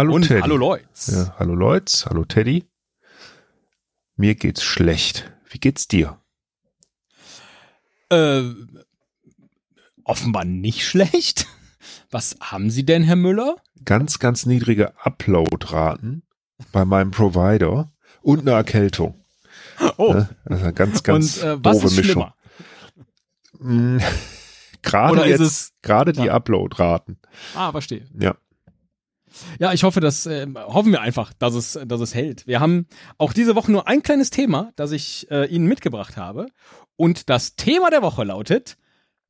Hallo und Teddy. hallo Leutz. Ja, hallo Leutz, hallo Teddy. Mir geht's schlecht. Wie geht's dir? Äh, offenbar nicht schlecht. Was haben Sie denn, Herr Müller? Ganz, ganz niedrige Uploadraten bei meinem Provider und eine Erkältung. Oh, Ne? Das ist eine ganz, ganz und äh, was ist Mischung. schlimmer? Mm, Gerade jetzt, es- gerade die Ja. Uploadraten. Ah, verstehe. Ja. Ja, ich hoffe, dass äh, hoffen wir einfach, dass es, dass es hält. Wir haben auch diese Woche nur ein kleines Thema, das ich äh, Ihnen mitgebracht habe. Und das Thema der Woche lautet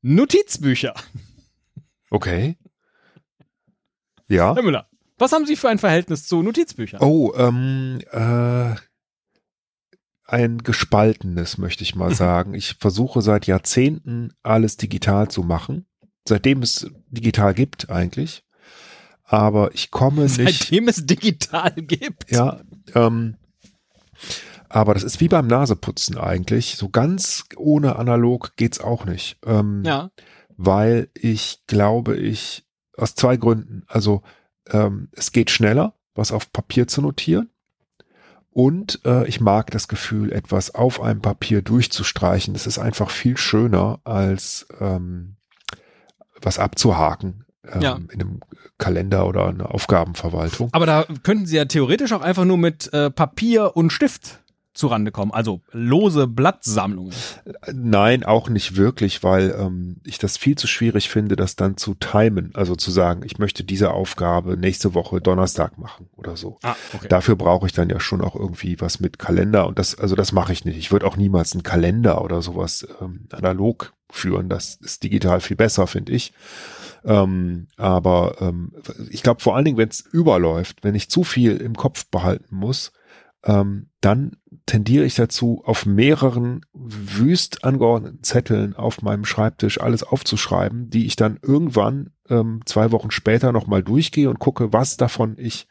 Notizbücher. Okay. Ja. Herr Müller, was haben Sie für ein Verhältnis zu Notizbüchern? Oh, ähm, äh, ein gespaltenes, möchte ich mal sagen. Ich versuche seit Jahrzehnten alles digital zu machen. Seitdem es digital gibt eigentlich. Aber ich komme nicht. Seitdem es digital gibt. Ja, ähm, aber das ist wie beim Naseputzen eigentlich. So ganz ohne analog geht's auch nicht. Ähm, Ja. weil ich glaube, ich aus zwei Gründen. Also ähm, es geht schneller, was auf Papier zu notieren. Und äh, ich mag das Gefühl, etwas auf einem Papier durchzustreichen. Das ist einfach viel schöner, als ähm, was abzuhaken ähm, Ja. in einem Kalender oder einer Aufgabenverwaltung. Aber da könnten Sie ja theoretisch auch einfach nur mit äh, Papier und Stift zurande kommen. Also lose Blattsammlungen. Nein, auch nicht wirklich, weil ähm, ich das viel zu schwierig finde, das dann zu timen. Also zu sagen, ich möchte diese Aufgabe nächste Woche Donnerstag machen oder so. Ah, okay. Dafür brauche ich dann ja schon auch irgendwie was mit Kalender und das, also das mache ich nicht. Ich würde auch niemals einen Kalender oder sowas ähm, analog führen. Das ist digital viel besser, finde ich. Ähm, aber ähm, ich glaube vor allen Dingen, wenn es überläuft, wenn ich zu viel im Kopf behalten muss, ähm, dann tendiere ich dazu, auf mehreren wüst angeordneten Zetteln auf meinem Schreibtisch alles aufzuschreiben, die ich dann irgendwann ähm, zwei Wochen später nochmal durchgehe und gucke, was davon ich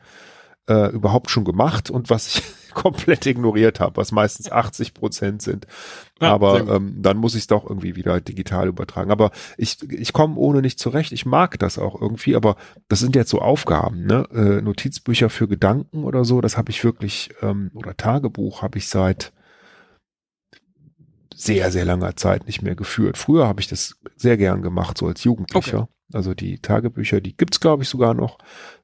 äh, überhaupt schon gemacht und was ich komplett ignoriert habe, was meistens 80 Prozent sind. Ja, Aber ähm, dann muss ich es doch irgendwie wieder digital übertragen. Aber ich, ich komme ohne nicht zurecht. Ich mag das auch irgendwie, aber das sind jetzt so Aufgaben, ne? Äh, Notizbücher für Gedanken oder so, das habe ich wirklich, ähm, oder Tagebuch habe ich seit sehr, sehr langer Zeit nicht mehr geführt. Früher habe ich das sehr gern gemacht, so als Jugendlicher. Also die Tagebücher, die gibt's glaube ich, sogar noch.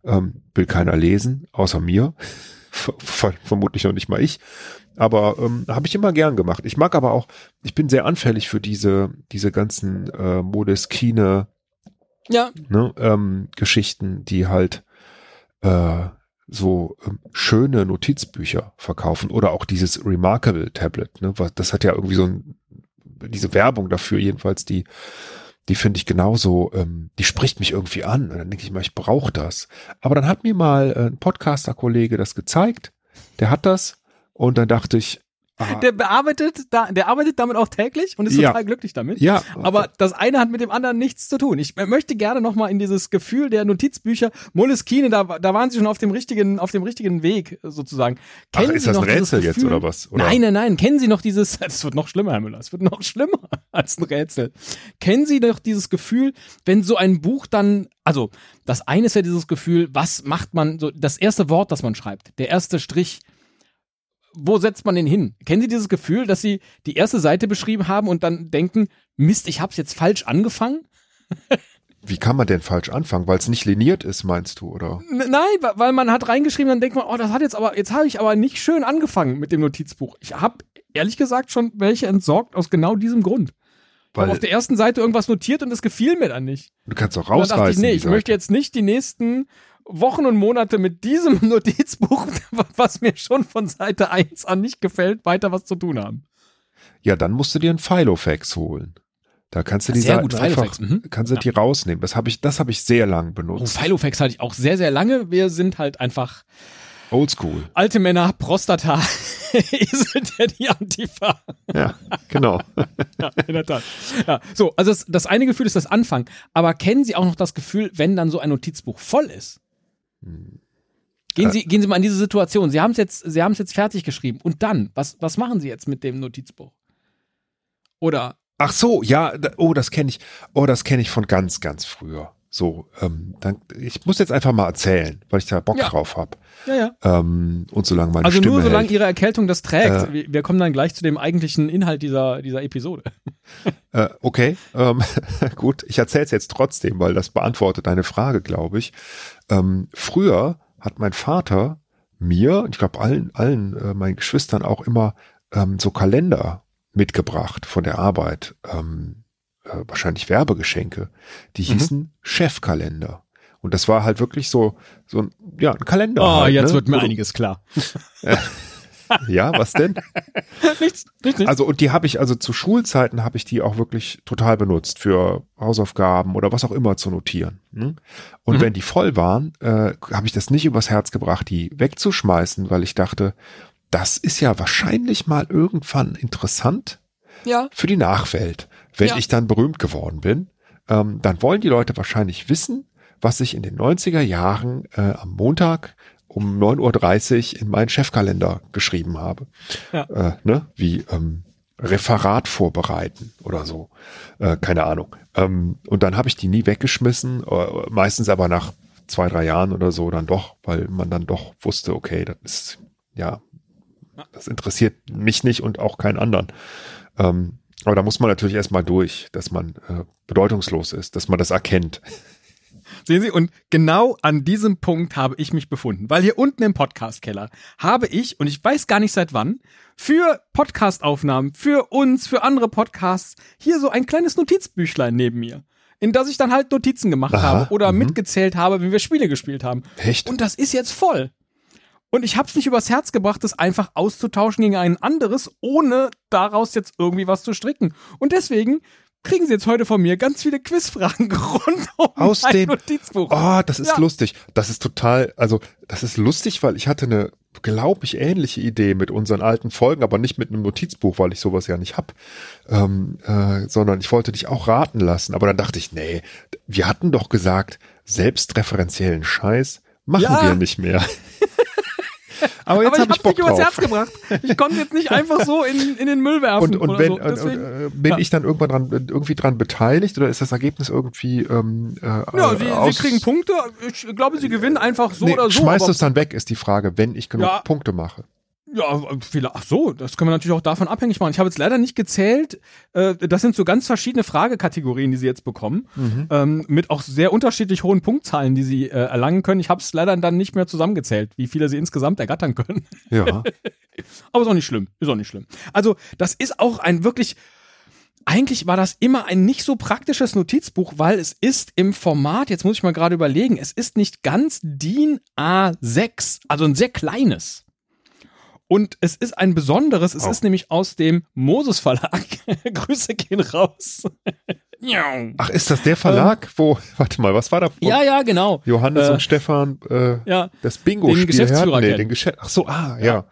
Ähm, will keiner lesen, außer mir. Ver ver vermutlich noch nicht mal ich. Aber ähm, habe ich immer gern gemacht. Ich mag aber auch, ich bin sehr anfällig für diese, diese ganzen äh, Modeskine Ja, ne, ähm, Geschichten, die halt äh, so ähm, schöne Notizbücher verkaufen oder auch dieses Remarkable Tablet. Ne, das hat ja irgendwie so ein, diese Werbung dafür jedenfalls, die die finde ich genauso, ähm, die spricht mich irgendwie an. Und dann denke ich mal, ich brauche das. Aber dann hat mir mal äh, ein Podcaster-Kollege das gezeigt. Der hat das und dann dachte ich, der bearbeitet, da, der arbeitet damit auch täglich und ist Ja. total glücklich damit. ja, Aber das eine hat mit dem anderen nichts zu tun. Ich möchte gerne nochmal in dieses Gefühl der Notizbücher, Moleskine, da, da waren Sie schon auf dem richtigen, auf dem richtigen Weg sozusagen. ach, Kennen ist Sie das ein noch dieses Rätsel jetzt oder was? Oder? Nein, nein, nein. Kennen Sie noch dieses, es wird noch schlimmer, Herr Müller, es wird noch schlimmer als ein Rätsel. Kennen Sie doch dieses Gefühl, wenn so ein Buch dann, also das eine ist ja dieses Gefühl, was macht man, so das erste Wort, das man schreibt, der erste Strich, wo setzt man den hin? Kennen Sie dieses Gefühl, dass Sie die erste Seite beschrieben haben und dann denken, Mist, ich hab's jetzt falsch angefangen? Wie kann man denn falsch anfangen? Weil es nicht liniert ist, meinst du, oder? Nein, weil man hat reingeschrieben, dann denkt man, oh, das hat jetzt aber, jetzt habe ich aber nicht schön angefangen mit dem Notizbuch. Ich habe ehrlich gesagt schon welche entsorgt aus genau diesem Grund. Ich habe Weil auf der ersten Seite irgendwas notiert und es gefiel mir dann nicht. du kannst auch Und dann dachte ich, rausreißen. nee, ich möchte jetzt nicht die nächsten Wochen und Monate mit diesem Notizbuch, was mir schon von Seite 1 an nicht gefällt, weiter was zu tun haben. Ja, dann musst du dir einen Filofax holen. Da kannst du die Sehr Seiten einfach, mhm. kannst du Ja. die rausnehmen. Das habe ich, das habe ich sehr lang Oh, benutzt. Filofax hatte ich auch sehr, sehr lange. Wir sind halt einfach Oldschool. alte Männer, Prostata, Esel, der die Antifa. Ja, genau. Ja, in der Tat. Ja, so, also das, das eine Gefühl ist das Anfang. Aber kennen Sie auch noch das Gefühl, wenn dann so ein Notizbuch voll ist? Gehen Sie, gehen Sie mal in diese Situation. Sie haben es jetzt, Sie haben es jetzt fertig geschrieben. Und dann, was, was machen Sie jetzt mit dem Notizbuch? Oder, Ach so, ja, oh, das kenne ich. Oh, das kenne ich von ganz, ganz früher. So, ähm, dann, ich muss jetzt einfach mal erzählen, weil ich da Bock Ja. drauf habe. Ja, ja. Ähm, und solange meine Also Stimme nur solange hält. ihre Erkältung das trägt. Äh. Wir- kommen dann gleich zu dem eigentlichen Inhalt dieser, dieser Episode. Äh, okay, ähm, gut, ich erzähle es jetzt trotzdem, weil das beantwortet deine Frage, glaube ich. Ähm, früher hat mein Vater mir, und ich glaube allen, allen äh, meinen Geschwistern auch immer ähm, so Kalender mitgebracht von der Arbeit. Ähm, äh, wahrscheinlich Werbegeschenke. Die Mhm. hießen Chefkalender. Und das war halt wirklich so, so ein, ja, ein Kalender. Oh, halt, jetzt ne? wird mir Wo einiges klar. Ja, was denn? nichts, nichts, nichts. Also und die habe ich also zu Schulzeiten habe ich die auch wirklich total benutzt für Hausaufgaben oder was auch immer zu notieren. ne? Und Mhm. wenn die voll waren, äh, habe ich das nicht übers Herz gebracht, die wegzuschmeißen, weil ich dachte, das ist ja wahrscheinlich mal irgendwann interessant ja. für die Nachwelt, wenn Ja. ich dann berühmt geworden bin. Ähm, dann wollen die Leute wahrscheinlich wissen, was ich in den 90er Jahren äh, am Montag um 9.30 Uhr in meinen Chefkalender geschrieben habe. Ja. Äh, ne? Wie ähm, Referat vorbereiten oder so. Äh, keine Ahnung. Ähm, und dann habe ich die nie weggeschmissen, äh, meistens aber nach zwei, drei Jahren oder so dann doch, weil man dann doch wusste, okay, das ist, ja, das interessiert mich nicht und auch keinen anderen. Ähm, aber da muss man natürlich erstmal durch, dass man äh, bedeutungslos ist, dass man das erkennt. Sehen Sie, und genau an diesem Punkt habe ich mich befunden, weil hier unten im Podcast-Keller habe ich, und ich weiß gar nicht seit wann, für Podcast-Aufnahmen, für uns, für andere Podcasts, hier so ein kleines Notizbüchlein neben mir, in das ich dann halt Notizen gemacht Aha, habe oder mhm. mitgezählt habe, wenn wir Spiele gespielt haben. Echt? Und das ist jetzt voll. Und ich habe es nicht übers Herz gebracht, das einfach auszutauschen gegen ein anderes, ohne daraus jetzt irgendwie was zu stricken. Und deswegen kriegen Sie jetzt heute von mir ganz viele Quizfragen rund um Aus mein dem- Notizbuch. Oh, das ist Ja. lustig. Das ist total, also das ist lustig, weil ich hatte eine, glaube ich, ähnliche Idee mit unseren alten Folgen, aber nicht mit einem Notizbuch, weil ich sowas ja nicht hab, ähm, äh, sondern ich wollte dich auch raten lassen. Aber dann dachte ich, nee, wir hatten doch gesagt, selbstreferenziellen Scheiß machen Ja. wir nicht mehr. Aber jetzt Aber ich habe hab's ich Bock nicht übers. Herz gebracht. Ich konnte jetzt nicht einfach so in, in den Müll werfen Und, und oder wenn, so. und, und, Deswegen, äh, bin ja. ich dann irgendwann dran, irgendwie dran beteiligt oder ist das Ergebnis irgendwie ähm, äh, ja, Sie, aus, Sie kriegen Punkte. Ich glaube, Sie gewinnen einfach so nee, oder so. schmeißt es dann weg, ist die Frage, wenn ich genug Ja. Punkte mache. Ja, viele, ach so, das können wir natürlich auch davon abhängig machen. Ich habe jetzt leider nicht gezählt. Äh, das sind so ganz verschiedene Fragekategorien, die Sie jetzt bekommen, Mhm. ähm, mit auch sehr unterschiedlich hohen Punktzahlen, die Sie äh, erlangen können. Ich habe es leider dann nicht mehr zusammengezählt, wie viele Sie insgesamt ergattern können. Ja. Aber ist auch nicht schlimm, ist auch nicht schlimm. Also das ist auch ein wirklich, eigentlich war das immer ein nicht so praktisches Notizbuch, weil es ist im Format, jetzt muss ich mal gerade überlegen, es ist nicht ganz DIN A6, also ein sehr kleines. Und es ist ein besonderes, es Oh. ist nämlich aus dem Moses Verlag. Grüße gehen raus. Ach, ist das der Verlag, wo, warte mal, was war da? ja, ja, genau. Johannes Äh, und Stefan, äh, Ja, das Bingo-Spiel den Geschäftsführer hatten? Nee, den Geschäft, ach so, ah, ja.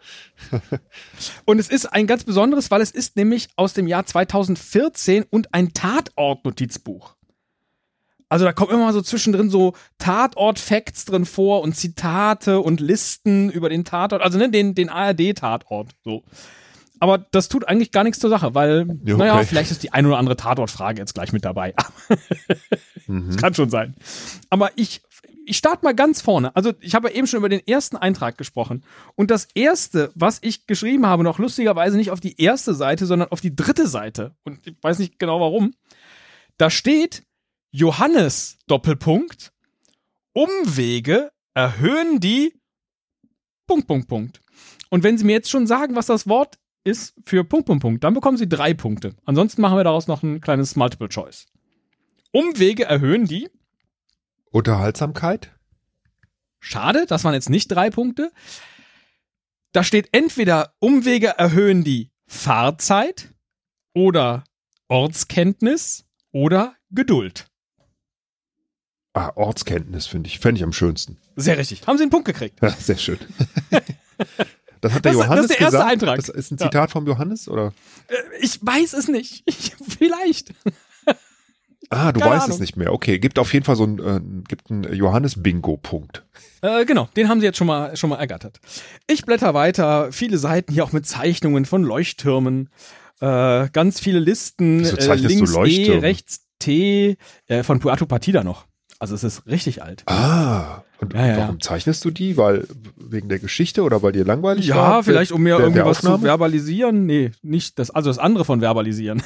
Und es ist ein ganz besonderes, weil es ist nämlich aus dem Jahr 2014 und ein Tatort-Notizbuch. Also da kommen immer so zwischendrin so Tatort-Facts drin vor und Zitate und Listen über den Tatort, also ne, den, den ARD-Tatort. So. Aber das tut eigentlich gar nichts zur Sache, weil, Ja, naja, okay. vielleicht ist die ein oder andere Tatort-Frage jetzt gleich mit dabei. Mhm. Kann schon sein. Aber ich, ich starte mal ganz vorne. Also ich habe ja eben schon über den ersten Eintrag gesprochen. Und das erste, was ich geschrieben habe, noch lustigerweise nicht auf die erste Seite, sondern auf die dritte Seite. Und ich weiß nicht genau warum. Da steht Johannes Doppelpunkt. Umwege erhöhen die Punkt, Punkt, Punkt. Und wenn Sie mir jetzt schon sagen, was das Wort ist für Punkt, Punkt, Punkt, dann bekommen Sie drei Punkte. Ansonsten machen wir daraus noch ein kleines Multiple Choice. Umwege erhöhen die. Unterhaltsamkeit? Schade, das waren jetzt nicht drei Punkte. Da steht entweder Umwege erhöhen die Fahrzeit oder Ortskenntnis oder Geduld. Ah, Ortskenntnis finde ich, fände ich am schönsten. Sehr richtig. Haben Sie einen Punkt gekriegt? Ja, sehr schön. Das hat der Das- das Johannes ist der erste gesagt. Eintrag. Das ist ein Ja. Zitat vom Johannes, oder? Äh, Ich weiß es nicht. Ich, vielleicht. Ah, du Keine weißt Ahnung. es nicht mehr. Okay, gibt auf jeden Fall so ein, äh, gibt einen Johannes-Bingo-Punkt. Äh, genau, den haben sie jetzt schon mal, schon mal ergattert. Ich blätter weiter, viele Seiten hier auch mit Zeichnungen von Leuchttürmen, äh, ganz viele Listen, Wieso äh, zeichnest du links E, Leuchttürme? rechts T, äh, von Puerto Partida noch. Also es ist richtig alt. Ah, und Ja, ja. warum zeichnest du die? Weil wegen der Geschichte oder weil dir langweilig war? Ja, vielleicht um mir der- irgendwie der was zu verbalisieren. Nee, nicht das, also das andere von verbalisieren.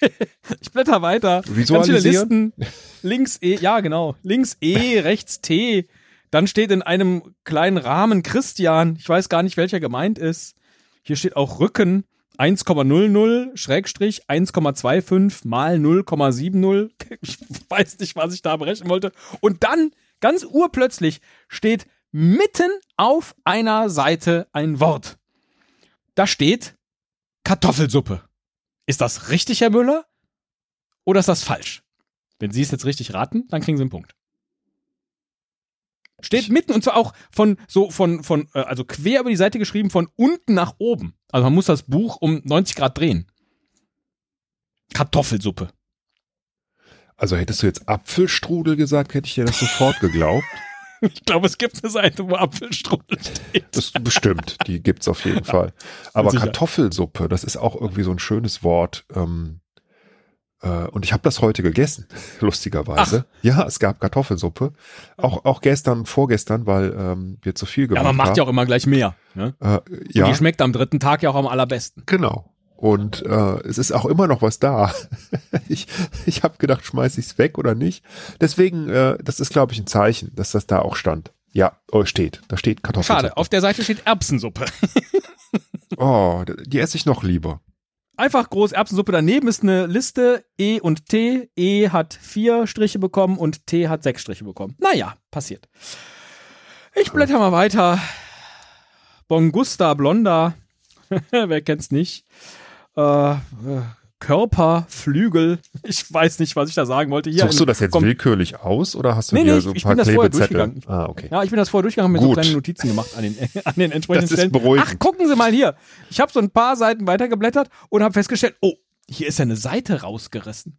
ich blätter weiter. Ganz Visualisieren? Listen. Links E, ja genau. Links E, rechts T. Dann steht in einem kleinen Rahmen Christian. Ich weiß gar nicht, welcher gemeint ist. Hier steht auch Rücken. 1,00 Schrägstrich 1,25 mal 0,70. Ich weiß nicht, was ich da berechnen wollte. Und dann, ganz urplötzlich, steht mitten auf einer Seite ein Wort. Da steht Kartoffelsuppe. Ist das richtig, Herr Müller? Oder ist das falsch? Wenn Sie es jetzt richtig raten, dann kriegen Sie einen Punkt. Steht mitten und zwar auch von so von von äh, also quer über die Seite geschrieben von unten nach oben. Also man muss das Buch um 90 Grad drehen. Kartoffelsuppe. Also hättest du jetzt Apfelstrudel gesagt, hätte ich dir das sofort geglaubt. Ich glaube, es gibt eine Seite, wo Apfelstrudel steht. Das bestimmt, die gibt's auf jeden Fall. Aber. Kartoffelsuppe, das ist auch irgendwie so ein schönes Wort. Ähm, äh, und ich habe das heute gegessen, lustigerweise. Ja, es gab Kartoffelsuppe. Auch, auch gestern, vorgestern, weil ähm, wir zu viel Ja, gemacht man macht ja haben. auch immer gleich mehr. Ne? Äh, Und ja, die schmeckt am dritten Tag ja auch am allerbesten. genau. Und äh, es ist auch immer noch was da. ich ich habe gedacht, schmeiß ich's weg oder nicht. Deswegen, äh, das ist, glaube ich, ein Zeichen, dass das da auch stand. Ja, oh, steht. Da steht Kartoffelsuppe. Schade, auf der Seite steht Erbsensuppe. Oh, die esse ich noch lieber. Einfach groß Erbsensuppe. Daneben ist eine Liste E und T. E hat vier Striche bekommen und T hat sechs Striche bekommen. Naja, passiert. Ich blätter mal weiter. Bongusta Blonda. Wer kennt's nicht? Äh, äh, Körper, Flügel. Ich weiß nicht, was ich da sagen wollte. Hier Suchst du das jetzt komm- willkürlich aus oder hast du Nee, dir nee, so ein ich paar bin das vorher Klebezettel? durchgegangen. Ah, okay. Ja, ich bin das vorher durchgegangen, mir so kleine Notizen gemacht an den, an den entsprechenden Das ist Stellen. beruhigend. Ach, gucken Sie mal hier. Ich habe so ein paar Seiten weitergeblättert und habe festgestellt, oh, hier ist ja eine Seite rausgerissen.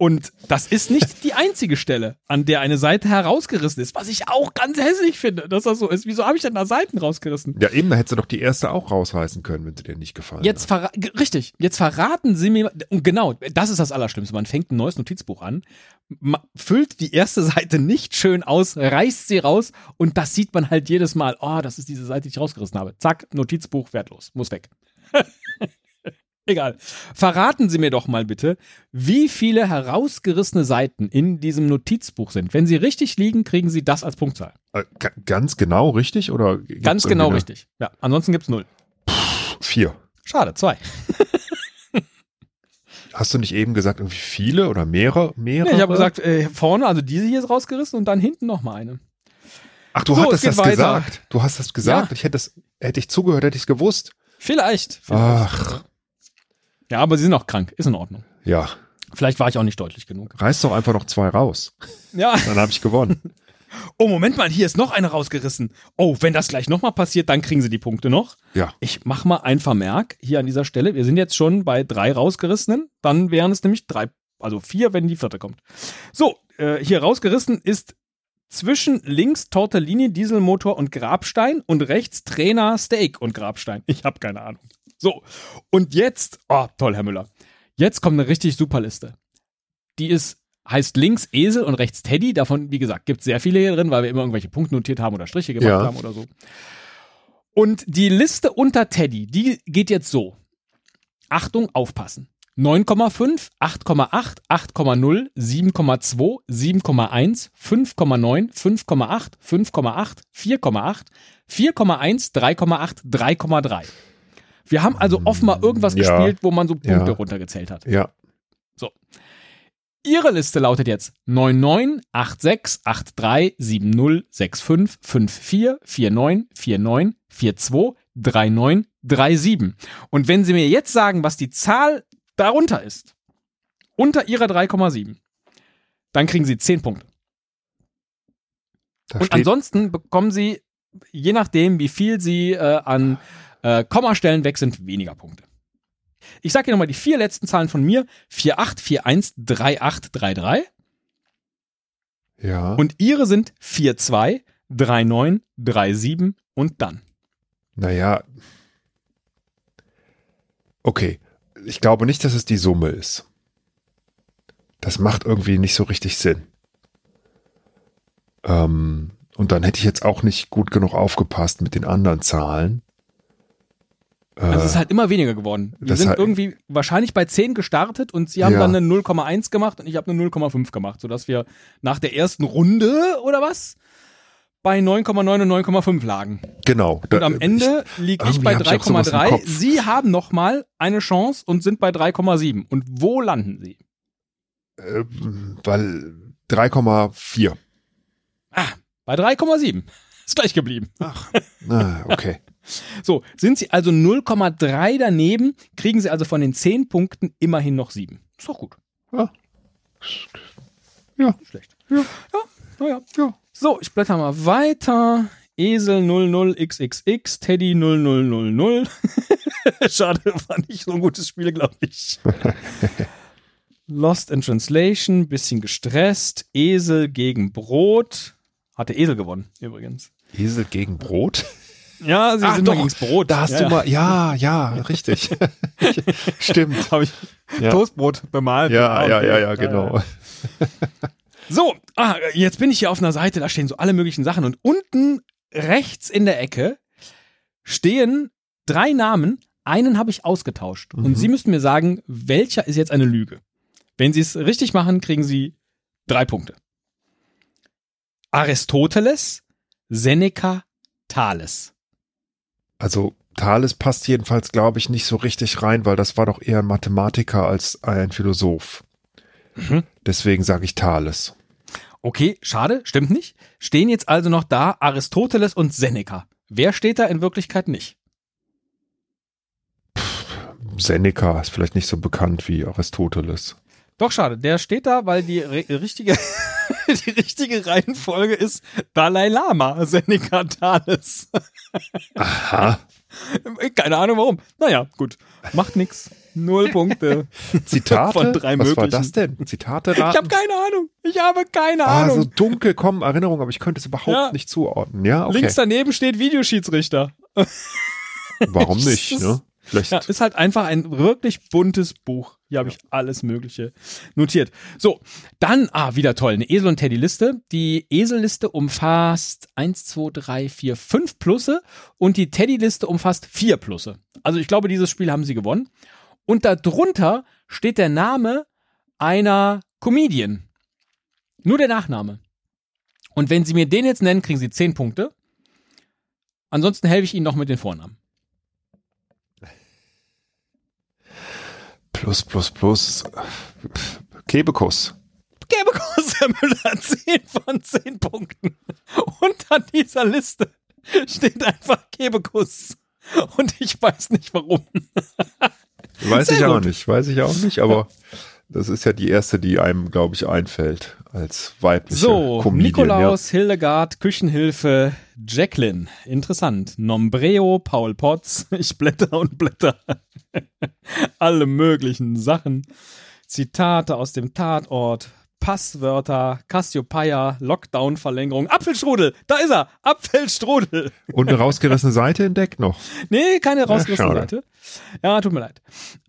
Und das ist nicht die einzige Stelle, an der eine Seite herausgerissen ist, was ich auch ganz hässlich finde, dass das so ist. Wieso habe ich denn da Seiten rausgerissen? Ja, eben, da hättest du doch die erste auch rausreißen können, wenn sie dir nicht gefallen Jetzt ge- richtig, jetzt verraten Sie mir und genau, das ist das Allerschlimmste. Man fängt ein neues Notizbuch an, füllt die erste Seite nicht schön aus, reißt sie raus und das sieht man halt jedes Mal. Oh, das ist diese Seite, die ich rausgerissen habe. Zack, Notizbuch wertlos, muss weg. Egal. Verraten Sie mir doch mal bitte, wie viele herausgerissene Seiten in diesem Notizbuch sind. Wenn sie richtig liegen, kriegen Sie das als Punktzahl. Äh, ga- ganz genau richtig oder? Ganz genau eine- richtig. Ja, ansonsten gibt's null. Vier. Schade, zwei. Hast du nicht eben gesagt, irgendwie viele oder mehrere? mehrere? Nee, ich habe gesagt, äh, vorne, also diese hier ist rausgerissen und dann hinten noch mal eine. Ach, du So, hattest es das weiter. gesagt. Du hast das gesagt. Ja. Ich hätte das, hätte ich zugehört, hätte ich es gewusst. Vielleicht. vielleicht. Ach, Ja, aber sie sind auch krank. Ist in Ordnung. ja. Vielleicht war ich auch nicht deutlich genug. Reiß doch einfach noch zwei raus. Ja. Dann habe ich gewonnen. Oh, Moment mal, hier ist noch eine rausgerissen. Oh, wenn das gleich noch mal passiert, dann kriegen sie die Punkte noch. Ja. Ich mach mal ein Vermerk hier an dieser Stelle. Wir sind jetzt schon bei drei rausgerissenen. Dann wären es nämlich drei, also vier, wenn die vierte kommt. So, äh, hier rausgerissen ist zwischen links Tortellini, Dieselmotor und Grabstein und rechts Trainer, Steak und Grabstein. Ich habe keine Ahnung. So, und jetzt, oh, toll, Herr Müller. Jetzt kommt eine richtig super Liste. Die ist, heißt links Esel und rechts Teddy. Davon, wie gesagt, gibt es sehr viele hier drin, weil wir immer irgendwelche Punkte notiert haben oder Striche gemacht Ja. haben oder so. Und die Liste unter Teddy, die geht jetzt so. Achtung, aufpassen. 9,5, 8,8, 8,0, 7,2, 7,1, 5,9, 5,8, 5,8, 4,8, 4,1, 3,8, 3,3. Wir haben also offenbar irgendwas Ja. gespielt, wo man so Punkte Ja. runtergezählt hat. Ja. Ihre Liste lautet jetzt 99, 86, 83, 70, 65, 54, 49, 49, 42, 39, 37. Und wenn Sie mir jetzt sagen, was die Zahl darunter ist, unter Ihrer 3,7, dann kriegen Sie 10 Punkte. Da Und ansonsten bekommen Sie, je nachdem, wie viel Sie äh, an äh, Kommastellen weg sind, weniger Punkte. Ich sage Ihnen nochmal die vier letzten Zahlen von mir. 48413833 ja. und Ihre sind 42, 39, 37 und dann. Naja. Okay. Ich glaube nicht, dass es die Summe ist. Das macht irgendwie nicht so richtig Sinn. Ähm, und dann hätte ich jetzt auch nicht gut genug aufgepasst mit den anderen Zahlen. Also es ist halt immer weniger geworden. Wir sind halt- irgendwie wahrscheinlich bei 10 gestartet und sie haben Ja. dann eine 0,1 gemacht und ich habe eine 0,5 gemacht, sodass wir nach der ersten Runde oder was bei 9,9 und 9,5 lagen. Genau. Und am Ende liege ich bei hab ich auch sowas im 3,3. Kopf. Sie haben nochmal eine Chance und sind bei 3,7. Und wo landen sie? äh, weil 3,4. Ah, bei 3,7. Ist gleich geblieben. Ach, ah, okay. So, sind sie also 0,3 daneben, kriegen sie also von den 10 Punkten immerhin noch 7. Ist doch gut. Ja. Ja. Schlecht. Ja. Ja, naja. Ja. So, ich blätter mal weiter. Esel 00xxx, Teddy 0000. Schade, war nicht so ein gutes Spiel, glaube ich. Lost in Translation, bisschen gestresst. Esel gegen Brot. Hat der Esel gewonnen, übrigens. Esel gegen Brot? Ja, sie Ach sind doch, mal Brot. Da hast ja, du ja. mal, ja, ja, richtig. Stimmt. Habe ich Ja. Toastbrot bemalt. Ja, Ah, ja, ja, ja, genau. So, ah, jetzt bin ich hier auf einer Seite, da stehen so alle möglichen Sachen und unten rechts in der Ecke stehen drei Namen. Einen habe ich ausgetauscht und Mhm. Sie müssten mir sagen, welcher ist jetzt eine Lüge. Wenn Sie es richtig machen, kriegen Sie drei Punkte. Aristoteles, Seneca, Thales. Also Thales passt jedenfalls, glaube ich, nicht so richtig rein, weil das war doch eher ein Mathematiker als ein Philosoph. Mhm. Deswegen sage ich Thales. Okay, schade, stimmt nicht. Stehen jetzt also noch da Aristoteles und Seneca. Wer steht da in Wirklichkeit nicht? Seneca ist vielleicht nicht so bekannt wie Aristoteles. Doch schade, der steht da, weil die ri- richtige, die richtige Reihenfolge ist Dalai Lama, Seneca Thales. Aha. Keine Ahnung warum. Naja, gut. Macht nix. Null Punkte. Zitate? Von drei Was war möglichen. das denn? Zitate Ich raten? habe keine Ahnung. Ich habe keine ah, so Ahnung. dunkel kommen Erinnerungen, aber ich könnte es überhaupt Ja. nicht zuordnen. Ja, okay. Links daneben steht Videoschiedsrichter. Warum nicht? Ne? Vielleicht. Ja, ist halt einfach ein wirklich buntes Buch. Hier habe ich alles Mögliche notiert. So, dann, ah, wieder toll, eine Esel- und Teddy-Liste. Die Esel-Liste umfasst 1, 2, 3, 4, 5 Plusse und die Teddy-Liste umfasst 4 Plusse. Also ich glaube, dieses Spiel haben sie gewonnen. Und darunter steht der Name einer Comedian. Nur der Nachname. Und wenn sie mir den jetzt nennen, kriegen sie 10 Punkte. Ansonsten helfe ich ihnen noch mit den Vornamen. Plus, plus, plus. Kebekus. gebe Großer Müller 10 von 10 Punkten. Unter dieser Liste steht einfach Kebekus. Und ich weiß nicht warum. Weiß Sehr ich auch gut. nicht, weiß ich auch nicht, aber das ist ja die erste, die einem, glaube ich, einfällt als weibliche So, Comedian. Nikolaus, Hildegard, Küchenhilfe, Jacqueline. Interessant. Nombreo, Paul Potts. Ich blätter und blätter. Alle möglichen Sachen. Zitate aus dem Tatort. Passwörter, Cassiopeia, Lockdown-Verlängerung, Apfelstrudel, da ist er, Apfelstrudel. Ja. Und eine rausgerissene Seite entdeckt noch. Nee, keine rausgerissene schade. Seite. Ja, tut mir leid.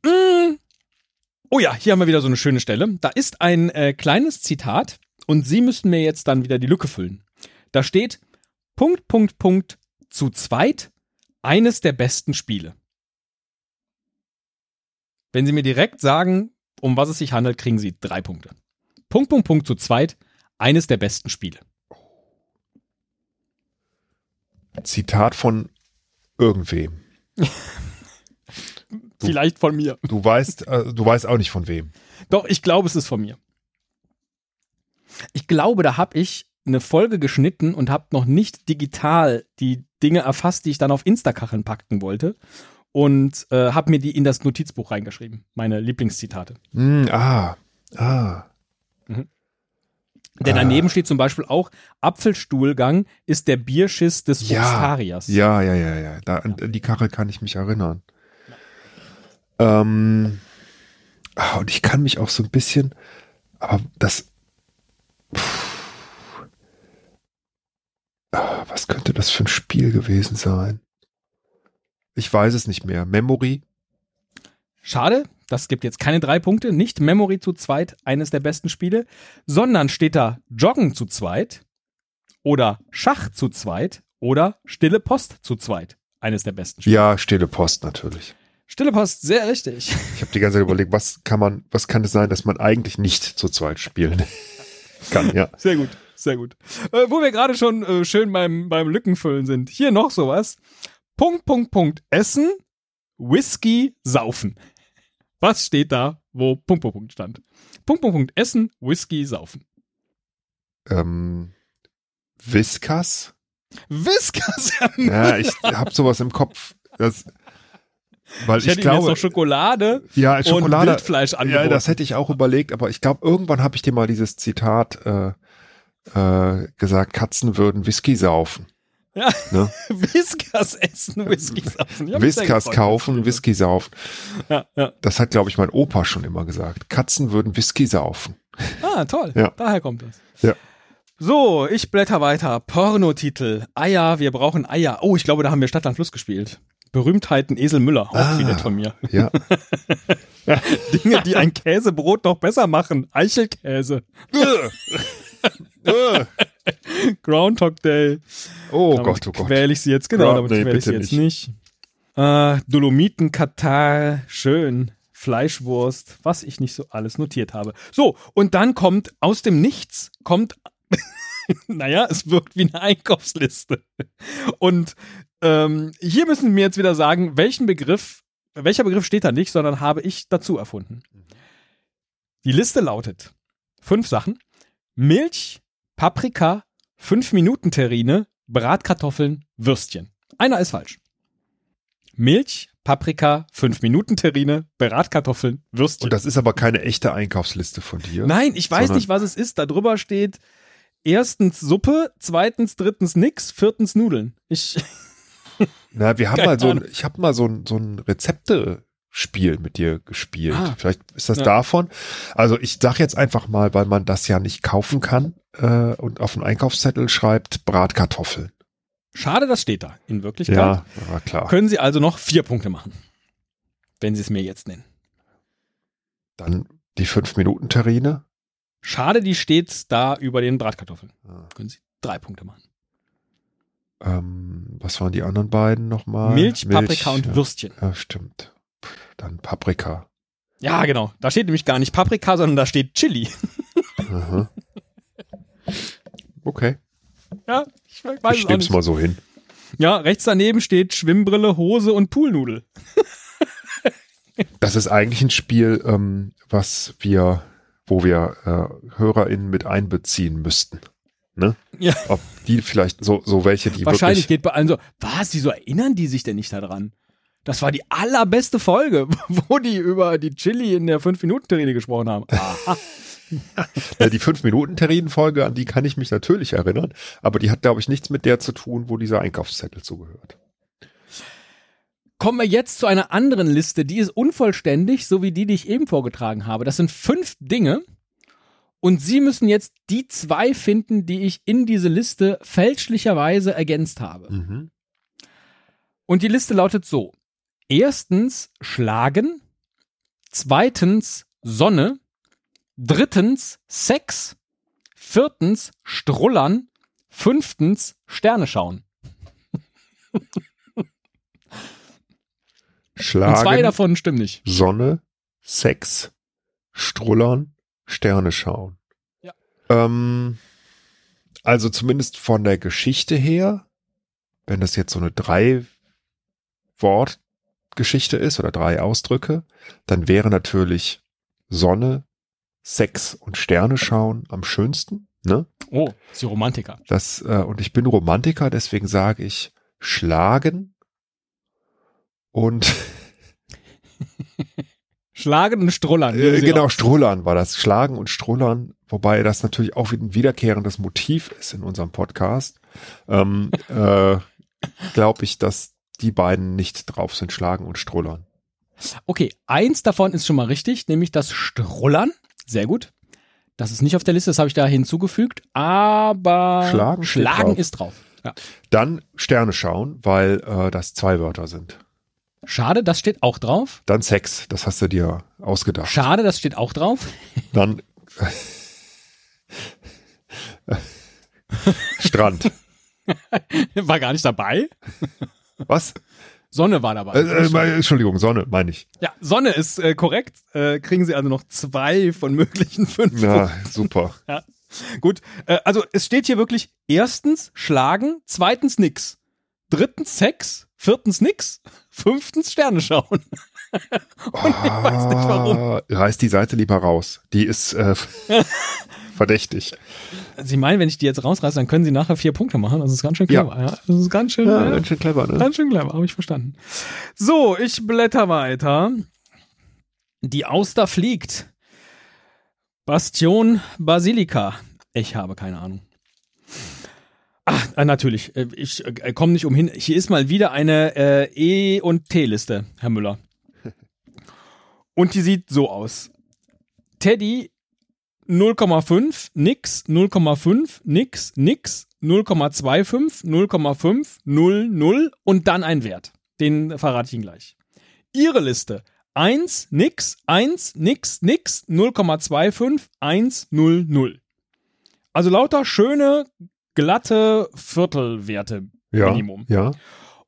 Mm. Oh ja, hier haben wir wieder so eine schöne Stelle. Da ist ein äh, kleines Zitat und Sie müssten mir jetzt dann wieder die Lücke füllen. Da steht Punkt, Punkt, Punkt, zu zweit eines der besten Spiele. Wenn Sie mir direkt sagen, um was es sich handelt, kriegen Sie drei Punkte. Punkt, Punkt, Punkt, zu zweit eines der besten Spiele. Zitat von irgendwem. Vielleicht von mir. Du weißt, äh, du weißt auch nicht von wem. Doch, ich glaube, es ist von mir. Ich glaube, da habe ich eine Folge geschnitten und habe noch nicht digital die Dinge erfasst, die ich dann auf Instakacheln packen wollte. Und äh, habe mir die in das Notizbuch reingeschrieben. Meine Lieblingszitate. Hm, ah, ah. Denn Ah. daneben steht zum Beispiel auch, Apfelstuhlgang ist der Bierschiss des Ja, Obstariers. Ja, ja, ja, ja. Da, an an die Karre kann ich mich erinnern. Ähm, ah, und ich kann mich auch so ein bisschen, aber das. Puh. Ah, was könnte das für ein Spiel gewesen sein? Ich weiß es nicht mehr. Memory? Schade, das gibt jetzt keine drei Punkte. Nicht Memory zu zweit, eines der besten Spiele, sondern steht da Joggen zu zweit. oder Schach zu zweit oder Stille Post zu zweit. Eines der besten Spiele. Ja, Stille Post natürlich. Stille Post, sehr richtig. Ich habe die ganze Zeit überlegt, was kann man, was kann es sein, dass man eigentlich nicht zu zweit spielen kann, ja. Sehr gut, sehr gut. Äh, wo wir gerade schon äh, schön beim, beim Lückenfüllen sind. Hier noch sowas. Punkt, Punkt, Punkt, Essen, Whisky, Saufen. Was steht da, wo Punkt, Punkt, Punkt stand? Punkt, Punkt, Punkt, Essen, Whisky, Saufen. Ähm, Whiskas? Whiskas? Ja, ich habe sowas im Kopf. Das, weil ich, ich hätte glaube, jetzt noch Schokolade, ja, Schokolade und Wildfleisch angeboten. Ja, das hätte ich auch überlegt, aber ich glaube, irgendwann habe ich dir mal dieses Zitat äh, äh, gesagt, Katzen würden Whisky saufen. Ja, ne? Whiskas essen, Whisky saufen. Whiskas kaufen, Whisky saufen. Ja, ja. Das hat, glaube ich, mein Opa schon immer gesagt. Katzen würden Whisky saufen. Ah, toll. Ja. Daher kommt das. Ja. So, ich blätter weiter. Pornotitel. Eier, wir brauchen Eier. Oh, ich glaube, da haben wir Stadt an Fluss gespielt. Berühmtheiten Esel Müller, auch Ah. wieder von mir. Ja. Dinge, die ein Käsebrot noch besser machen. Eichelkäse. Groundhog Day. oh Damit Gott, oh Gott. Quäl ich sie jetzt, genau, Ja, damit nee, ich sie jetzt nicht. Äh, Dolomiten, Katar, schön. Fleischwurst, was ich nicht so alles notiert habe. So, und dann kommt aus dem Nichts, kommt, naja, es wirkt wie eine Einkaufsliste. Und ähm, hier müssen wir jetzt wieder sagen, welchen Begriff, welcher Begriff steht da nicht, sondern habe ich dazu erfunden. Die Liste lautet fünf Sachen. Milch, Paprika, 5 Minuten Terrine, Bratkartoffeln, Würstchen. Einer ist falsch. Milch, Paprika, 5 Minuten Terrine, Bratkartoffeln, Würstchen. Und das ist aber keine echte Einkaufsliste von dir. Nein, ich weiß nicht, was es ist. Da drüber steht erstens Suppe, zweitens, drittens nix, viertens Nudeln. Ich, Na, wir haben Keine mal so ein, ich habe mal so ein, so ein Rezepte-Spiel mit dir gespielt. Ah. Vielleicht ist das Ja. davon. Also ich sag jetzt einfach mal, weil man das ja nicht kaufen kann äh, und auf den Einkaufszettel schreibt Bratkartoffeln. schade, das steht da. In Wirklichkeit Ja, war klar. können Sie also noch vier Punkte machen. Wenn Sie es mir jetzt nennen. Dann die 5-Minuten-Terrine. Schade, die steht da über den Bratkartoffeln. Ah. Können Sie drei Punkte machen. Ähm, was waren die anderen beiden nochmal? Milch, Paprika und ja. Würstchen. Ja, stimmt. Dann Paprika. Ja, genau. Da steht nämlich gar nicht Paprika, sondern da steht Chili. Aha. Okay, Ja, ich weiß ich es mal so hin. Ja, rechts daneben steht Schwimmbrille, Hose und Poolnudel. Das ist eigentlich ein Spiel, ähm, was wir, wo wir äh, HörerInnen mit einbeziehen müssten. Ne? Ja. Ob die vielleicht so, so welche, die Wahrscheinlich geht bei allen so, was, wieso erinnern die sich denn nicht daran? Das war die allerbeste Folge, wo die über die Chili in der 5-Minuten-Terrine gesprochen haben. Aha. Ja, die 5-Minuten-Terrinen-Folge, an die kann ich mich natürlich erinnern, aber die hat, glaube ich, nichts mit der zu tun, wo dieser Einkaufszettel zugehört. Kommen wir jetzt zu einer anderen Liste, die ist unvollständig, so wie die, die ich eben vorgetragen habe. Das sind fünf Dinge und Sie müssen jetzt die zwei finden, die ich in diese Liste fälschlicherweise ergänzt habe. Mhm. Und die Liste lautet so. Erstens Schlagen, zweitens Sonne, drittens Sex, viertens Strullern, fünftens Sterne schauen. Und zwei Schlagen, davon stimmen nicht. Sonne, Sex, Strullern, Sterne schauen. Ja. Ähm, also zumindest von der Geschichte her, wenn das jetzt so eine drei Wortgeschichte ist oder drei Ausdrücke, dann wäre natürlich Sonne, Sex und Sterne schauen am schönsten. Ne? Oh, Sie Romantiker. Das, äh, und ich bin Romantiker, deswegen sage ich schlagen und Schlagen und Strullern. Äh, genau, Strullern war das. Schlagen und Strullern, wobei das natürlich auch wieder ein wiederkehrendes Motiv ist in unserem Podcast. Ähm, äh, Glaube ich, dass die beiden nicht drauf sind, Schlagen und Strullern. Okay, eins davon ist schon mal richtig, nämlich das Strullern. Sehr gut. Das ist nicht auf der Liste, das habe ich da hinzugefügt, aber Schlagen Schlagen drauf. ist drauf. Ja. Dann Sterne schauen, weil äh, das zwei Wörter sind. Schade, das steht auch drauf. Dann Sex, das hast du dir ausgedacht. Schade, das steht auch drauf. Dann Strand. War gar nicht dabei. Was? Sonne war dabei. Äh, äh, Entschuldigung, Sonne, meine ich. ja, Sonne ist äh, korrekt. Äh, kriegen Sie also noch zwei von möglichen fünf. Ja, super. Gut, äh, also es steht hier wirklich erstens schlagen, zweitens nix, drittens Sex, viertens nix, fünftens Sterne schauen. Und ich weiß nicht warum. Ah, Reiß die Seite lieber raus. Die ist äh, verdächtig. Sie meinen, wenn ich die jetzt rausreiße, dann können Sie nachher vier Punkte machen. Das ist ganz schön clever. Ja. Das ist ganz schön, ja, ganz schön clever, ne? ganz schön clever, habe ich verstanden. So, ich blätter weiter. Die Auster fliegt. Bastion Basilica. Ich habe keine Ahnung. Ach, äh, natürlich. äh, Ich äh, komme nicht umhin. Hier ist mal wieder eine äh, E- und T-Liste, Herr Müller. Und die sieht so aus. Teddy 0,5, nix, 0,5, nix, nix, 0,25, 0,5, 0, 0 und dann ein Wert. Den verrate ich Ihnen gleich. Ihre Liste 1, nix, 1, nix, nix, 0,25, 1, 0, 0. Also lauter schöne, glatte Viertelwerte Ja, Minimum. ja.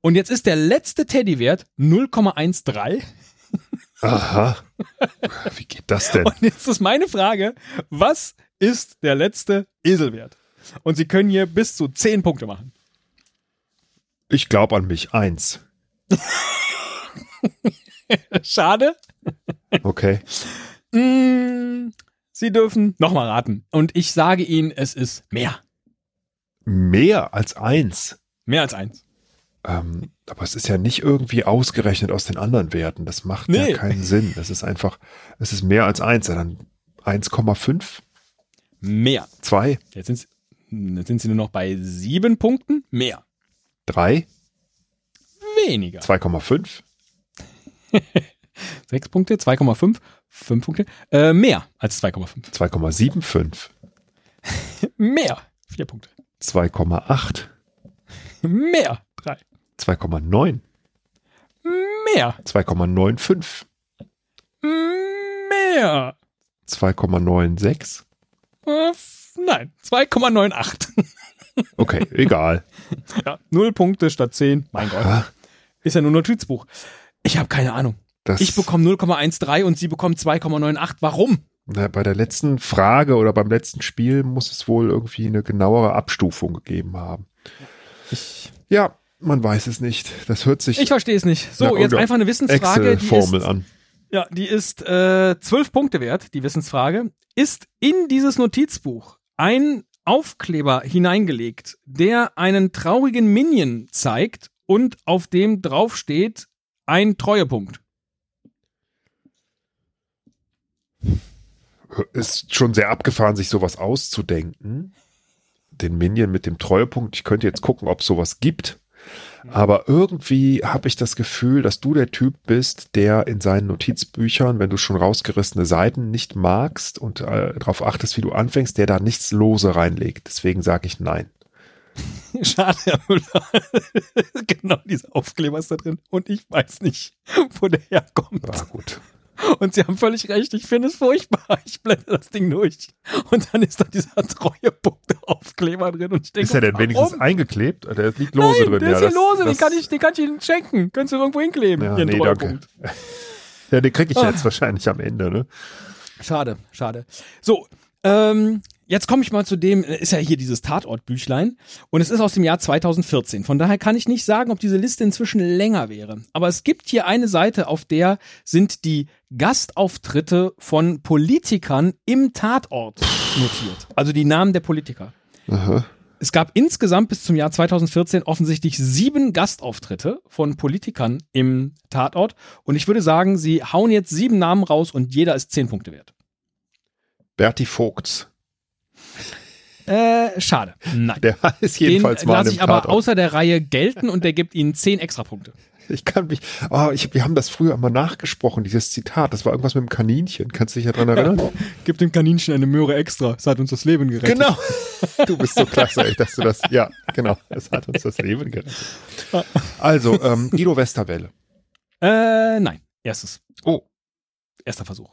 Und jetzt ist der letzte Teddywert 0,13. Aha. Wie geht das denn? Und jetzt ist meine Frage, was ist der letzte Eselwert? Und Sie können hier bis zu 10 Punkte machen. Ich glaube an mich. Eins. Schade. Okay. Mm, Sie dürfen nochmal raten. Und ich sage Ihnen, es ist mehr. Mehr als eins. Mehr als eins. Ähm, aber es ist ja nicht irgendwie ausgerechnet aus den anderen Werten. Das macht Nee. ja keinen Sinn. Das ist einfach, es ist mehr als eins. Dann 1,5, Mehr. 2, Jetzt sind, Sie, jetzt sind Sie nur noch bei sieben Punkten. Mehr. 3, Weniger. 2,5, Sechs Punkte, 2,5, fünf Punkte. Äh, mehr als 2,5. 2,75, Mehr. Vier Punkte. 2,8, Mehr. Drei. 2,9, Mehr. 2,95, Mehr. 2,96. Äh, nein, 2,98. Okay, egal. ja, null Punkte statt 10. Mein Gott. Ist ja nur ein Notizbuch. Ich habe keine Ahnung. Das, Ich bekomme 0,13 und Sie bekommen 2,98. Warum? Na, bei der letzten Frage oder beim letzten Spiel muss es wohl irgendwie eine genauere Abstufung gegeben haben. Ich, Ja, man weiß es nicht. Das hört sich ich verstehe es nicht. So, jetzt einfach eine Wissensfrage. Die ist, Excel-Formel an. ja, die ist äh, 12 Punkte wert, die Wissensfrage. Ist in dieses Notizbuch ein Aufkleber hineingelegt, der einen traurigen Minion zeigt und auf dem draufsteht ein Treuepunkt? Ist schon sehr abgefahren, sich sowas auszudenken. Den Minion mit dem Treuepunkt. Ich könnte jetzt gucken, ob es sowas gibt. Aber irgendwie habe ich das Gefühl, dass du der Typ bist, der in seinen Notizbüchern, wenn du schon rausgerissene Seiten nicht magst und äh, darauf achtest, wie du anfängst, der da nichts lose reinlegt. Deswegen sage ich nein. Schade, Herr Müller. genau dieser Aufkleber ist da drin. Und ich weiß nicht, wo der herkommt. Ja, gut. Und Sie haben völlig recht, ich finde es furchtbar. Ich blende das Ding durch. Und dann ist da dieser Treuepunkt-Aufkleber drin. Und ich denke, Ist er denn warum? wenigstens eingeklebt? Der liegt lose Nein, drin. der ja, ist hier das- lose, den kann, ich, den kann ich Ihnen schenken. Können Sie irgendwo hinkleben. Ja, nee, danke. Treuepunkt. Ja, den kriege ich Ah. jetzt wahrscheinlich am Ende, ne? Schade, schade. So, ähm, jetzt komme ich mal zu dem, äh, ist ja hier dieses Tatortbüchlein und es ist aus dem Jahr 2014. Von daher kann ich nicht sagen, ob diese Liste inzwischen länger wäre. Aber es gibt hier eine Seite, auf der sind die Gastauftritte von Politikern im Tatort notiert. Also die Namen der Politiker. Aha. Es gab insgesamt bis zum Jahr 2014 offensichtlich sieben Gastauftritte von Politikern im Tatort. Und ich würde sagen, sie hauen jetzt sieben Namen raus und jeder ist zehn Punkte wert. Berti Vogts. Äh, schade. Nein. Der ist Den jedenfalls mal lasse ich aber Tatort. außer der Reihe gelten und der gibt ihnen zehn Extrapunkte. Ich kann mich, oh, ich, wir haben das früher mal nachgesprochen, dieses Zitat. Das war irgendwas mit dem Kaninchen. Kannst du dich ja dran erinnern? Gib dem Kaninchen eine Möhre extra. Es hat uns das Leben gerettet. genau. Du bist so klasse, ey, dass du das, ja, genau. Das hat uns das Leben gerettet. Also, ähm, Guido Westerwelle. Äh, nein. Erstes. Oh. Erster Versuch.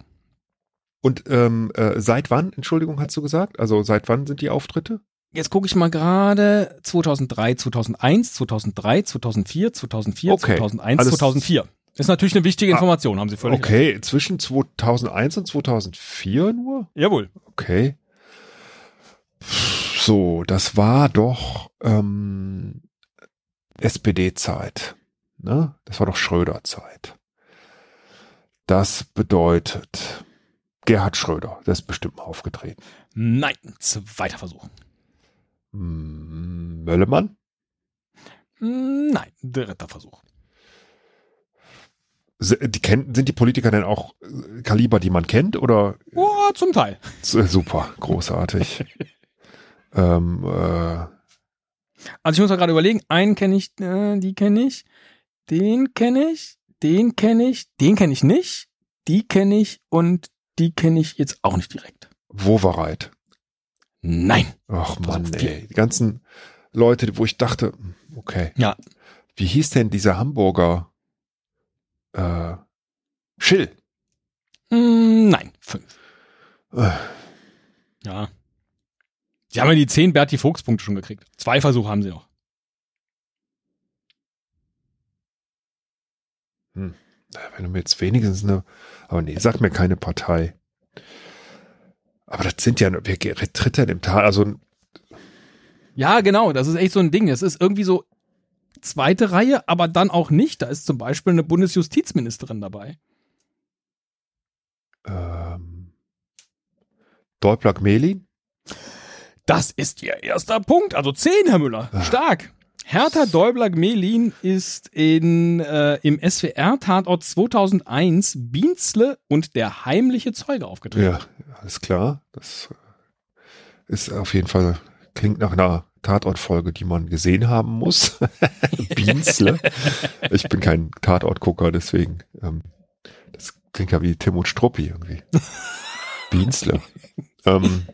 Und ähm, äh, seit wann, Entschuldigung, hast du gesagt? Also seit wann sind die Auftritte? Jetzt gucke ich mal gerade 2003, 2001, 2003, 2004, 2004, Okay, 2001, alles- 2004. Das ist natürlich eine wichtige Ah, Information, haben Sie völlig recht. Okay, zwischen 2001 und 2004 nur? Jawohl. Okay. So, das war doch ähm, SPD-Zeit. Ne? Das war doch Schröder-Zeit. Das bedeutet, Gerhard Schröder, der ist bestimmt mal aufgetreten. Nein, zweiter Versuch. Hm, Möllemann? Nein, dritter Versuch. Die kennt, sind die Politiker denn auch äh, Kaliber, die man kennt? Oder Oh, zum Teil. S- super, großartig. ähm, äh, Also ich muss mal gerade überlegen, einen kenne ich, äh, die kenne ich, den kenne ich, den kenne ich, den kenne ich nicht, die kenne ich und die kenne ich jetzt auch nicht direkt. Wovereit. Nein. Ach Mann, Also, ey. Die ganzen Leute, wo ich dachte, hm, okay. Ja. Wie hieß denn dieser Hamburger? Äh, Schill. Mm, nein, fünf. Äh, Ja. Sie haben ja die zehn Berti Fuchs-Punkte schon gekriegt. Zwei Versuche haben sie noch. Wenn du mir jetzt wenigstens eine, aber nee, sag mir keine Partei. Aber das sind ja, wer tritt denn im Tal? Also, Ja, genau, das ist echt so ein Ding. Es ist irgendwie so zweite Reihe, aber dann auch nicht. Da ist zum Beispiel eine Bundesjustizministerin dabei. ähm, Dolplag Melin? Das ist ihr erster Punkt. Also zehn, Herr Müller. Ah. Stark. Hertha Däubler-Gmelin ist in, äh, im SWR-Tatort 2001 Bienzle und der heimliche Zeuge aufgetreten. Ja, alles klar. Das äh, ist auf jeden Fall, klingt nach einer Tatortfolge, die man gesehen haben muss. Bienzle. Ich bin kein Tatortgucker, deswegen, ähm, das klingt ja wie Tim und Struppi irgendwie. Bienzle. ähm,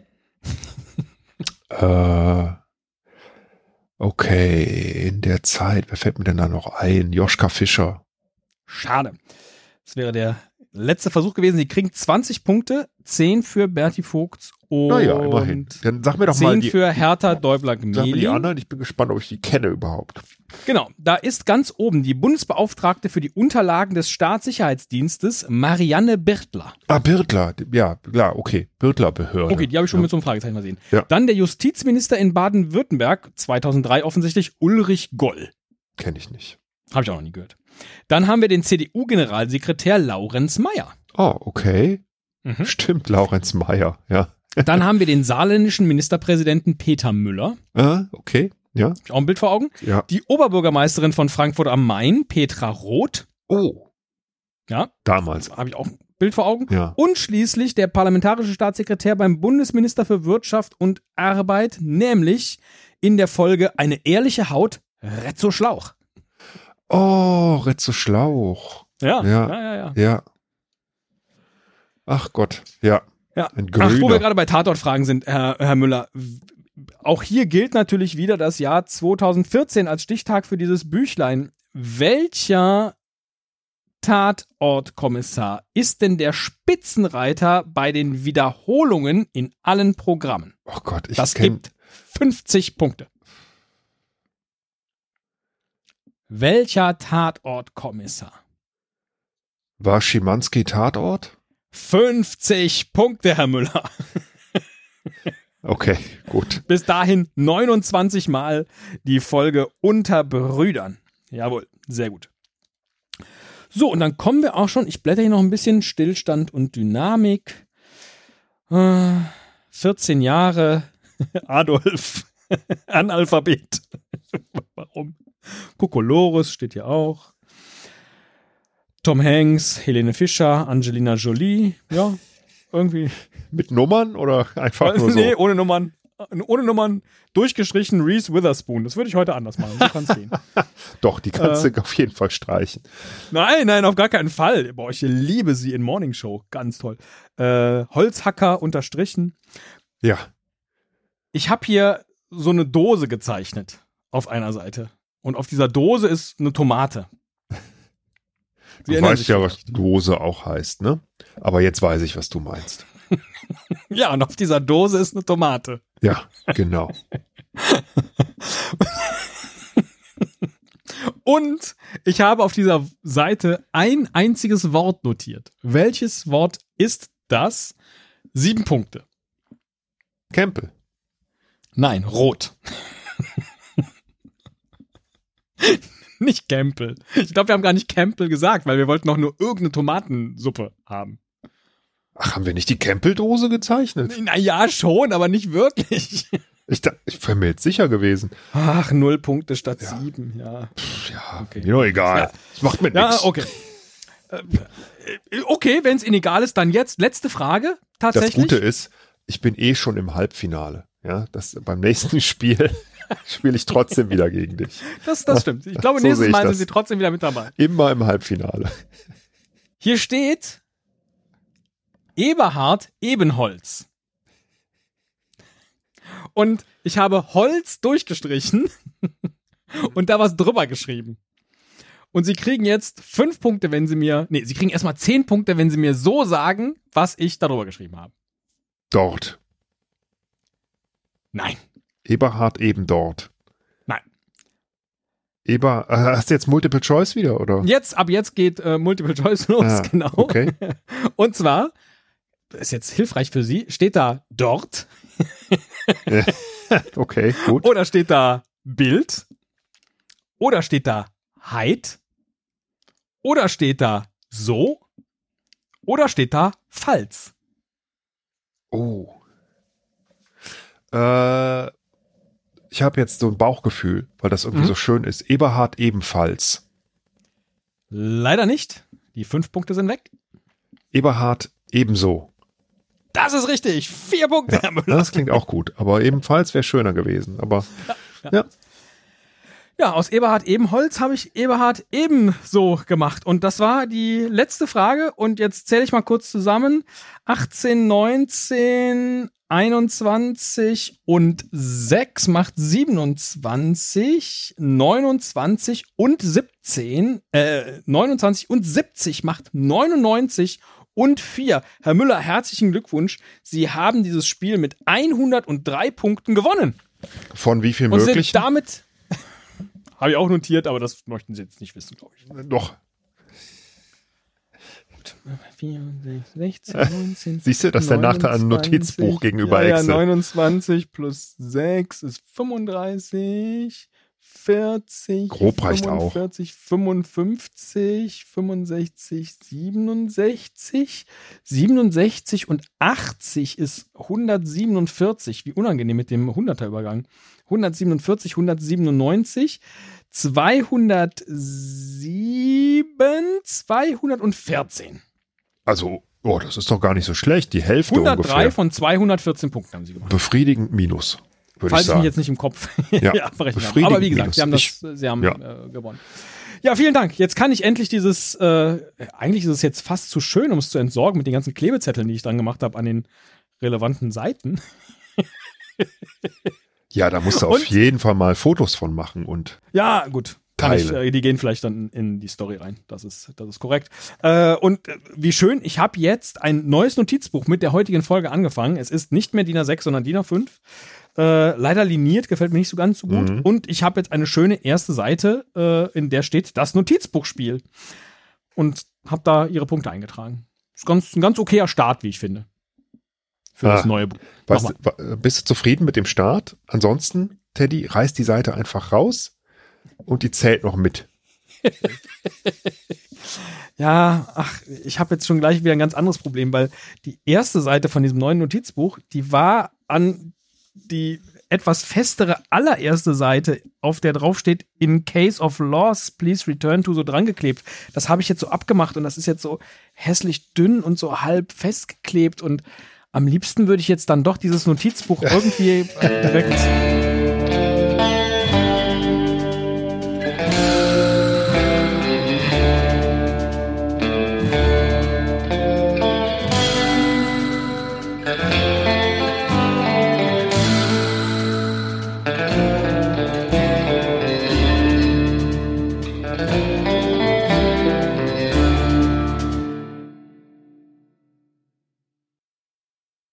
äh, okay, in der Zeit, wer fällt mir denn da noch ein? Joschka Fischer. Schade. Das wäre der letzte Versuch gewesen. Sie kriegen 20 Punkte, 10 für Berti Vogts und Naja, immerhin. Dann sag mir doch 10 mal die, für Hertha sag mir die anderen. Ich bin gespannt, ob ich die kenne überhaupt. Genau, da ist ganz oben die Bundesbeauftragte für die Unterlagen des Staatssicherheitsdienstes, Marianne Birtler. Ah, Birtler, ja, klar, okay. Birtler-Behörde. Okay, die habe ich schon ja. mit so einem Fragezeichen mal sehen. Ja. Dann der Justizminister in Baden-Württemberg, 2003 offensichtlich, Ulrich Goll. Kenne ich nicht. Habe ich auch noch nie gehört. Dann haben wir den CDU-Generalsekretär Laurenz Mayer. Oh, okay. Mhm. Stimmt, Laurenz Mayer, ja. Dann haben wir den saarländischen Ministerpräsidenten Peter Müller. Ah, okay, ja, auch ein Bild vor Augen. ja. Die Oberbürgermeisterin von Frankfurt am Main, Petra Roth. Oh, Ja, damals, habe ich auch ein Bild vor Augen. ja. Und schließlich der parlamentarische Staatssekretär beim Bundesminister für Wirtschaft und Arbeit, nämlich in der Folge Eine ehrliche Haut, Rezzo Schlauch. Oh, Retzo Schlauch. Ja, Ja. ja, ja. ja. Ja. Ach Gott, ja. ja. Ach, wo wir gerade bei Tatortfragen sind, Herr, Herr Müller. Auch hier gilt natürlich wieder das Jahr 2014 als Stichtag für dieses Büchlein. Welcher Tatortkommissar ist denn der Spitzenreiter bei den Wiederholungen in allen Programmen? Oh Gott, ich Das kenne. gibt 50 Punkte. Welcher Tatortkommissar? War Schimanski Tatort? 50 Punkte, Herr Müller. Okay, gut. Bis dahin 29 Mal die Folge unter Brüdern. Jawohl, sehr gut. So, und dann kommen wir auch schon, ich blätter hier noch ein bisschen Stillstand und Dynamik. Äh, 14 Jahre, Adolf, Analphabet. Warum? Kokolores steht hier auch. Tom Hanks, Helene Fischer, Angelina Jolie. Ja, irgendwie. Mit Nummern oder einfach nur so? nee, ohne Nummern. Ohne Nummern, durchgestrichen Reese Witherspoon. Das würde ich heute anders machen. So kann es gehen. Doch, die kannst Äh. du auf jeden Fall streichen. Nein, nein, auf gar keinen Fall. Boah, ich liebe sie in Morning Show. Ganz toll. Äh, Holzhacker unterstrichen. Ja. Ich habe hier so eine Dose gezeichnet auf einer Seite. Und auf dieser Dose ist eine Tomate. Sie Du weißt ja, was. Dose auch heißt, ne? Aber jetzt weiß ich, was du meinst. Ja, und auf dieser Dose ist eine Tomate. Ja, genau. Und ich habe auf dieser Seite ein einziges Wort notiert. Welches Wort ist das? Sieben Punkte. Campbell. Nein, rot. nicht Campbell. Ich glaube, wir haben gar nicht Campbell gesagt, weil wir wollten noch nur irgendeine Tomatensuppe haben. Ach, haben wir nicht die Campbell-Dose gezeichnet? Naja, schon, aber nicht wirklich. Ich, da- ich wäre mir jetzt sicher gewesen. Ach, null Punkte statt Ja. sieben, ja. Pff, ja, Okay. mir doch egal. Ja. Das macht mir Ja, nichts. okay. Äh, Okay, wenn es Ihnen egal ist, dann jetzt letzte Frage. Das Tatsächlich. Gute ist, ich bin eh schon im Halbfinale. Ja, das beim nächsten Spiel spiele ich trotzdem wieder gegen dich. Das, das stimmt. Ich glaube, So nächstes ich Mal sind das. Sie trotzdem wieder mit dabei. Immer im Halbfinale. Hier steht Eberhard Ebenholz. Und ich habe Holz durchgestrichen und da was drüber geschrieben. Und Sie kriegen jetzt fünf Punkte, wenn Sie mir, nee, Sie kriegen erstmal zehn Punkte, wenn Sie mir so sagen, was ich darüber geschrieben habe. Dort. Nein. Eberhard eben dort. Nein. Eber, äh, hast du jetzt Multiple Choice wieder, oder? Jetzt, ab jetzt geht äh, Multiple Choice los, Ah, genau. Okay. Und zwar, das ist jetzt hilfreich für Sie, steht da dort Okay, gut. oder steht da Bild oder steht da Heid oder steht da so oder steht da falls. Oh. Äh, ich habe jetzt so ein Bauchgefühl, weil das irgendwie Mhm. so schön ist. Eberhard ebenfalls. Leider nicht. Die fünf Punkte sind weg. Eberhard ebenso. Das ist richtig. Vier Punkte, Müller. Das klingt auch gut. Aber ebenfalls wäre schöner gewesen. Aber Ja, aus Eberhard Ebenholz habe ich Eberhard ebenso gemacht. Und das war die letzte Frage. Und jetzt zähle ich mal kurz zusammen. 18, 19, 21 und 6 macht 27, 29 und 17, äh, 29 und 70 macht 99 und 4. Herr Müller, herzlichen Glückwunsch. Sie haben dieses Spiel mit 103 Punkten gewonnen. von wie viel Und möglich? sind damit. Habe ich auch notiert, aber das möchten Sie jetzt nicht wissen, glaube ich. Doch. 16, 19. Siehst du, das ist der Nachteil an einem 29. Notizbuch gegenüber ja, Excel. Ja, 29 plus 6 ist 35, 40. Grob reicht auch. 45, 55, 65, 67. 67 und 80 ist 147. Wie unangenehm mit dem 100er-Übergang. 147, 197, 207, 214. Also, oh, das ist doch gar nicht so schlecht. Die Hälfte 103 ungefähr. von 214 Punkten haben sie gemacht. Befriedigend Minus, würde Falls ich ich mich jetzt nicht im Kopf Ja, abrechnen befriedigend Aber wie gesagt, minus. sie haben, das, Ich- sie haben ja. äh, gewonnen. Ja, vielen Dank. Jetzt kann ich endlich dieses, äh, eigentlich ist es jetzt fast zu schön, um es zu entsorgen mit den ganzen Klebezetteln, die ich dann gemacht habe an den relevanten Seiten. Ja, da musst du auf Und- jeden Fall mal Fotos von machen und Ja, gut. Ich, äh, die gehen vielleicht dann in die Story rein. Das ist, das ist korrekt. Äh, und äh, wie schön, ich habe jetzt ein neues Notizbuch mit der heutigen Folge angefangen. Es ist nicht mehr DIN A6, sondern DIN A5. Äh, leider liniert, gefällt mir nicht so ganz so gut. Mhm. Und ich habe jetzt eine schöne erste Seite, in der steht das Notizbuchspiel. Und habe da ihre Punkte eingetragen. Ist ganz, ein ganz okayer Start, wie ich finde. Für das Ah. neue Buch. weißt, Nochmal. du, wa- bist du zufrieden mit dem Start? Ansonsten, Teddy, reiß die Seite einfach raus und die zählt noch mit. Ja, ach, ich habe jetzt schon gleich wieder ein ganz anderes Problem, weil die erste Seite von diesem neuen Notizbuch, die war an die etwas festere allererste Seite, auf der drauf steht, in case of loss, please return to, so drangeklebt. Das habe ich jetzt so abgemacht und das ist jetzt so hässlich dünn und so halb festgeklebt und am liebsten würde ich jetzt dann doch dieses Notizbuch irgendwie direkt